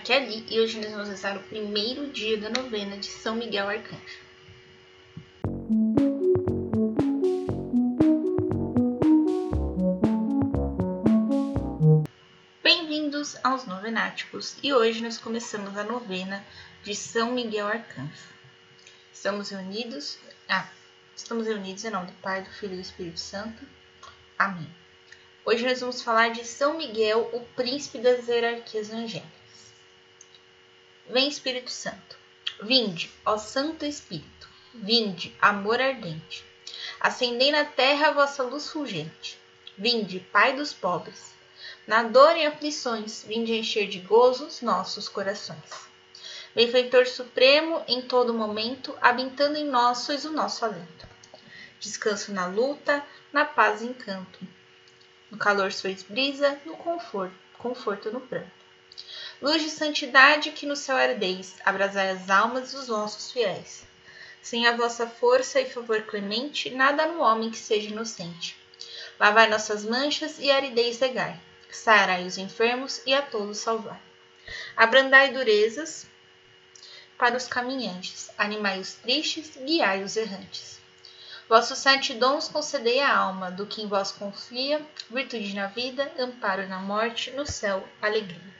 Aqui é Ali e hoje nós vamos rezar o primeiro dia da novena de São Miguel Arcanjo. Bem-vindos aos Novenáticos e hoje nós começamos a novena de São Miguel Arcanjo. Estamos reunidos, ah, estamos reunidos em nome do Pai, do Filho e do Espírito Santo. Amém. Hoje nós vamos falar de São Miguel, o príncipe das hierarquias angélicas. Vem Espírito Santo. Vinde, ó Santo Espírito. Vinde, amor ardente. Acendei na terra a vossa luz fulgente. Vinde, Pai dos pobres. Na dor e aflições, vinde encher de gozo os nossos corações. Benfeitor supremo, em todo momento, habitando em nós, sois o nosso alento. Descanso na luta, na paz e encanto. No calor sois brisa, no conforto, conforto no pranto. Luz de santidade que no céu ardeis, abrasai as almas dos vossos fiéis. Sem a vossa força e favor clemente, nada no homem que seja inocente. Lavai nossas manchas e aridez regai, sarai os enfermos e a todos salvar. Abrandai durezas para os caminhantes, animai os tristes, guiai os errantes. Vossos sete dons concedei à alma, do que em vós confia, virtude na vida, amparo na morte, no céu, alegria.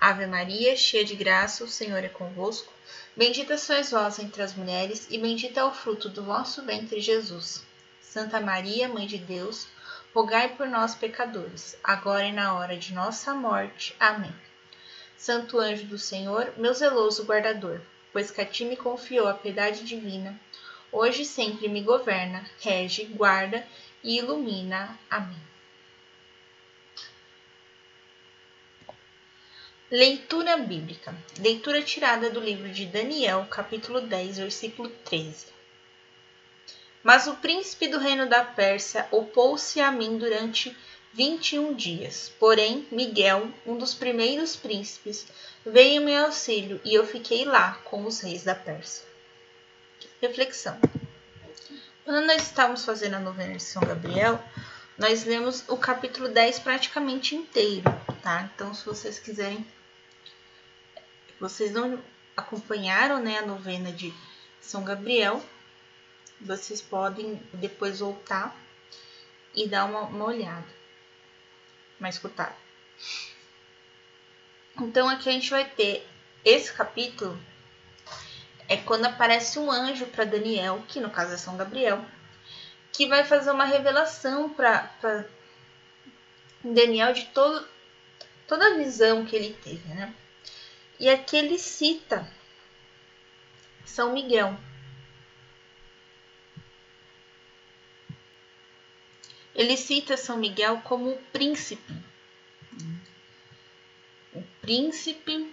Ave Maria, cheia de graça, o Senhor é convosco. Bendita sois vós entre as mulheres, e bendito é o fruto do vosso ventre, Jesus. Santa Maria, Mãe de Deus, rogai por nós, pecadores, agora e na hora de nossa morte. Amém. Santo anjo do Senhor, meu zeloso guardador, pois que a ti me confiou a piedade divina, hoje sempre me governa, rege, guarda e ilumina. Amém. Leitura bíblica. Leitura tirada do livro de Daniel, capítulo 10, versículo 13. Mas o príncipe do reino da Pérsia opôs-se a mim durante vinte e um dias. Porém, Miguel, um dos primeiros príncipes, veio em meu auxílio e eu fiquei lá com os reis da Pérsia. Reflexão. Quando nós estávamos fazendo a novena de São Gabriel, nós lemos o capítulo 10 praticamente inteiro, tá? Então, se vocês quiserem vocês não acompanharam né, a novena de São Gabriel, vocês podem depois voltar e dar uma, uma olhada, uma escutada. Então aqui a gente vai ter esse capítulo é quando aparece um anjo para Daniel, que no caso é São Gabriel, que vai fazer uma revelação para Daniel de todo, toda a visão que ele teve, né? E aqui ele cita São Miguel. Ele cita São Miguel como o príncipe. O príncipe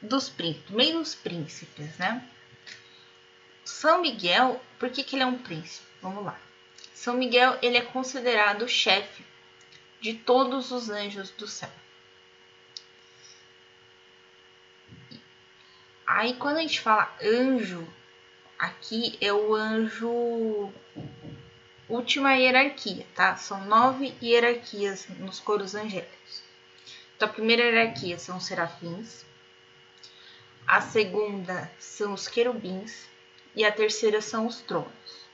dos primeiros príncipes, né? São Miguel, por que, que ele é um príncipe? Vamos lá. São Miguel, ele é considerado o chefe de todos os anjos do céu. Aí quando a gente fala anjo, aqui é o anjo última hierarquia, tá? São nove hierarquias nos coros angélicos. Então a primeira hierarquia são os serafins, a segunda são os querubins e a terceira são os tronos.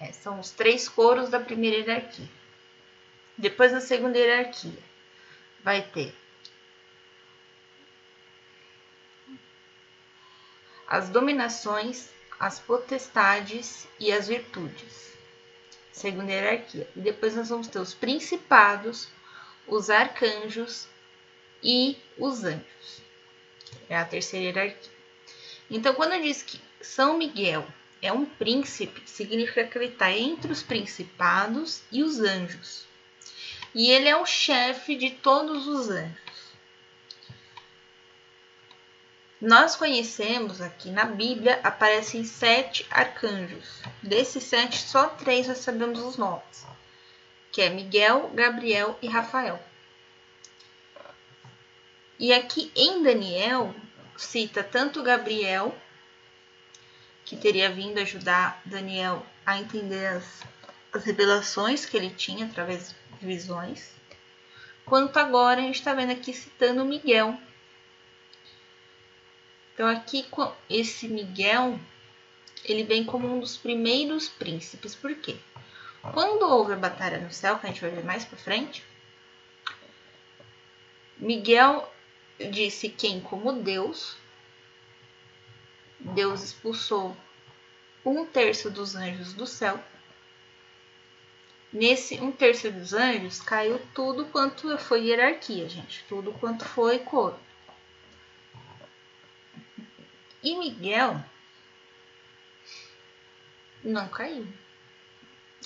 É, são os três coros da primeira hierarquia. Depois na segunda hierarquia vai ter as dominações, as potestades e as virtudes. Segunda hierarquia. E depois nós vamos ter os principados, os arcanjos e os anjos. É a terceira hierarquia. Então, quando diz que São Miguel é um príncipe, significa que ele está entre os principados e os anjos. E ele é o chefe de todos os anjos. Nós conhecemos aqui na Bíblia aparecem sete arcanjos. Desses sete, só três nós sabemos os nomes, que é Miguel, Gabriel e Rafael. E aqui em Daniel cita tanto Gabriel, que teria vindo ajudar Daniel a entender as, as revelações que ele tinha através de visões, quanto agora a gente está vendo aqui citando Miguel. Então aqui esse Miguel, ele vem como um dos primeiros príncipes. Por quê? Quando houve a batalha no céu, que a gente vai ver mais para frente, Miguel disse quem como Deus, Deus expulsou um terço dos anjos do céu. Nesse um terço dos anjos caiu tudo quanto foi hierarquia, gente, tudo quanto foi coro. E Miguel não caiu.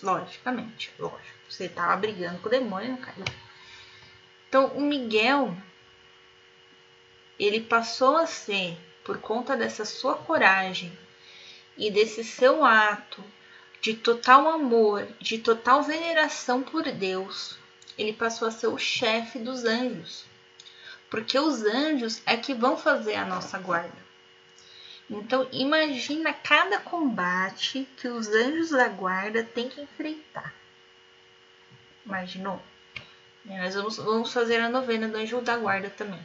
Logicamente, lógico. Você estava brigando com o demônio, não caiu. Então, o Miguel ele passou a ser, por conta dessa sua coragem e desse seu ato de total amor, de total veneração por Deus, ele passou a ser o chefe dos anjos. Porque os anjos é que vão fazer a nossa guarda. Então, imagina cada combate que os anjos da guarda têm que enfrentar. Imaginou? Nós vamos, vamos fazer a novena do anjo da guarda também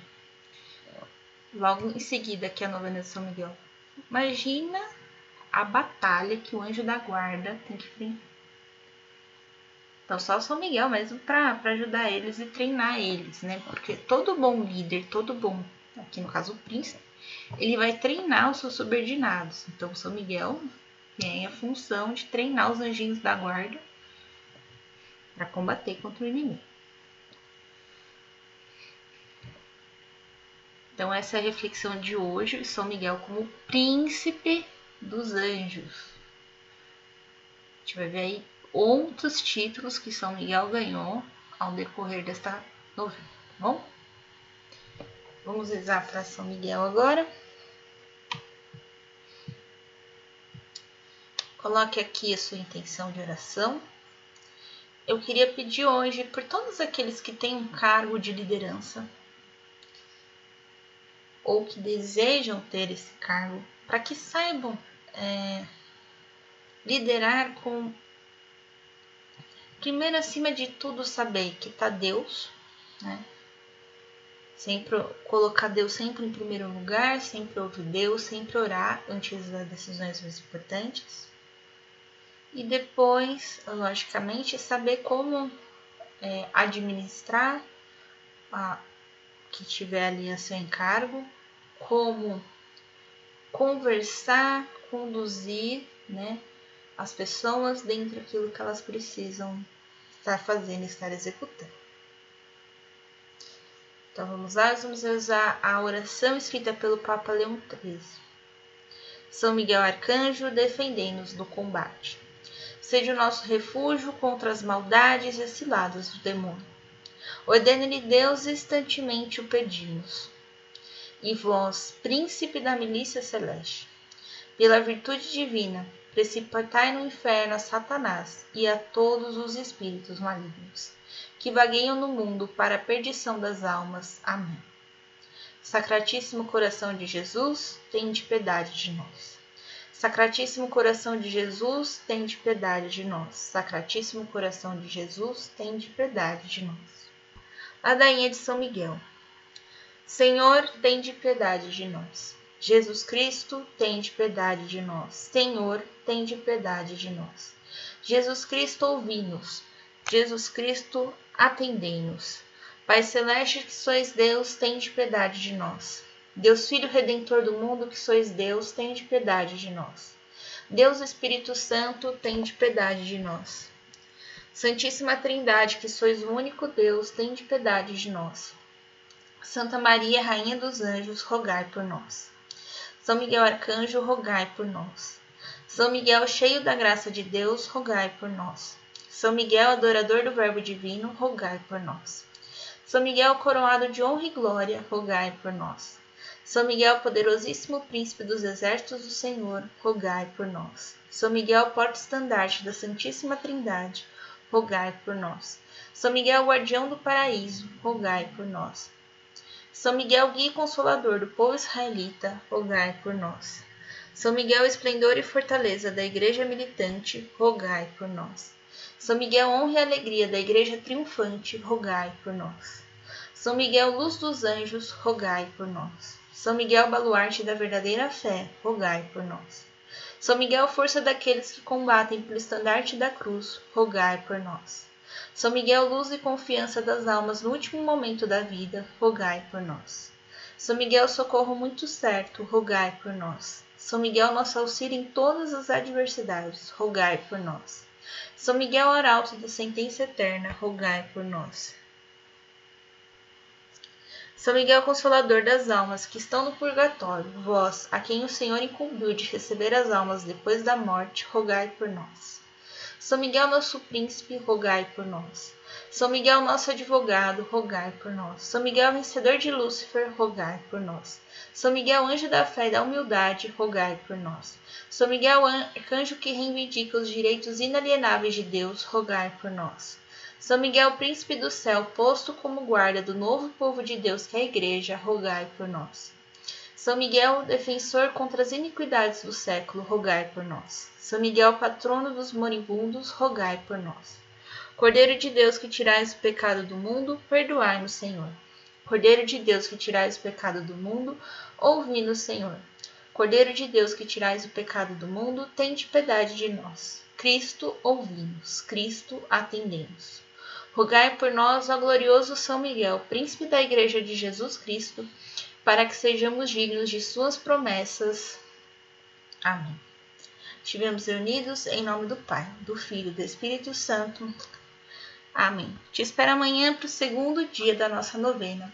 logo em seguida que a novena de São Miguel. Imagina a batalha que o anjo da guarda tem que enfrentar. Então, só São Miguel mesmo para ajudar eles e treinar eles, né? Porque todo bom líder, todo bom, aqui no caso o príncipe, ele vai treinar os seus subordinados. Então, São Miguel tem a função de treinar os anjinhos da guarda para combater contra o inimigo. Então, essa é a reflexão de hoje, São Miguel como príncipe dos anjos. A gente vai ver aí outros títulos que São Miguel ganhou ao decorrer desta novena, tá bom? Vamos rezar para São Miguel agora. Coloque aqui a sua intenção de oração. Eu queria pedir hoje por todos aqueles que têm um cargo de liderança, ou que desejam ter esse cargo, para que saibam é, liderar com, primeiro acima de tudo, saber que está Deus, né? Sempre colocar Deus sempre em primeiro lugar, sempre ouvir Deus, sempre orar antes das decisões mais importantes. E depois, logicamente, saber como é, administrar a, que tiver ali a seu encargo como conversar, conduzir, né, as pessoas dentro daquilo que elas precisam estar fazendo, estar executando. Então vamos lá, vamos usar a oração escrita pelo Papa Leão XIII. São Miguel Arcanjo, defendei-nos do combate. Seja o nosso refúgio contra as maldades e ciladas do demônio. Ordene-lhe Deus, instantemente o pedimos e vós, príncipe da milícia celeste, pela virtude divina, precipitai no inferno a Satanás e a todos os espíritos malignos, que vagueiam no mundo para a perdição das almas. Amém. Sacratíssimo coração de Jesus, tende piedade de nós. Sacratíssimo coração de Jesus, tende piedade de nós. Sacratíssimo coração de Jesus, tende piedade de nós. Ladainha de São Miguel. Senhor, tem de piedade de nós. Jesus Cristo, tem de piedade de nós. Senhor, tem de piedade de nós. Jesus Cristo, ouvi-nos. Jesus Cristo, atendei-nos. Pai Celeste, que sois Deus, tem de piedade de nós. Deus Filho Redentor do mundo, que sois Deus, tem de piedade de nós. Deus Espírito Santo, tem de piedade de nós. Santíssima Trindade, que sois o único Deus, tem de piedade de nós. Santa Maria, Rainha dos Anjos, rogai por nós. São Miguel Arcanjo, rogai por nós. São Miguel, cheio da graça de Deus, rogai por nós. São Miguel, adorador do Verbo Divino, rogai por nós. São Miguel, coroado de honra e glória, rogai por nós. São Miguel, poderosíssimo príncipe dos exércitos do Senhor, rogai por nós. São Miguel, porta-estandarte da Santíssima Trindade, rogai por nós. São Miguel, guardião do paraíso, rogai por nós. São Miguel, guia e consolador do povo israelita, rogai por nós. São Miguel, esplendor e fortaleza da Igreja militante, rogai por nós. São Miguel, honra e alegria da Igreja triunfante, rogai por nós. São Miguel, luz dos anjos, rogai por nós. São Miguel, baluarte da verdadeira fé, rogai por nós. São Miguel, força daqueles que combatem pelo estandarte da cruz, rogai por nós. São Miguel, luz e confiança das almas no último momento da vida, rogai por nós. São Miguel, socorro muito certo, rogai por nós. São Miguel, nosso auxílio em todas as adversidades, rogai por nós. São Miguel, arauto da sentença eterna, rogai por nós. São Miguel Consolador das almas que estão no purgatório, vós, a quem o Senhor incumbiu de receber as almas depois da morte, rogai por nós. São Miguel, nosso príncipe, rogai por nós. São Miguel, nosso advogado, rogai por nós. São Miguel, vencedor de Lúcifer, rogai por nós. São Miguel, anjo da fé e da humildade, rogai por nós. São Miguel, arcanjo que reivindica os direitos inalienáveis de Deus, rogai por nós. São Miguel, príncipe do céu, posto como guarda do novo povo de Deus que é a Igreja, rogai por nós. São Miguel, defensor contra as iniquidades do século, rogai por nós. São Miguel, patrono dos moribundos, rogai por nós. Cordeiro de Deus que tirais o pecado do mundo, perdoai-nos, Senhor. Cordeiro de Deus que tirais o pecado do mundo, ouvi-nos, Senhor. Cordeiro de Deus que tirais o pecado do mundo, tende piedade de nós. Cristo, ouvimos. Cristo, atendemos. Rogai por nós, ó glorioso São Miguel, príncipe da Igreja de Jesus Cristo, para que sejamos dignos de suas promessas. Amém. Estivemos reunidos em nome do Pai, do Filho e do Espírito Santo. Amém. Te espero amanhã para o segundo dia da nossa novena.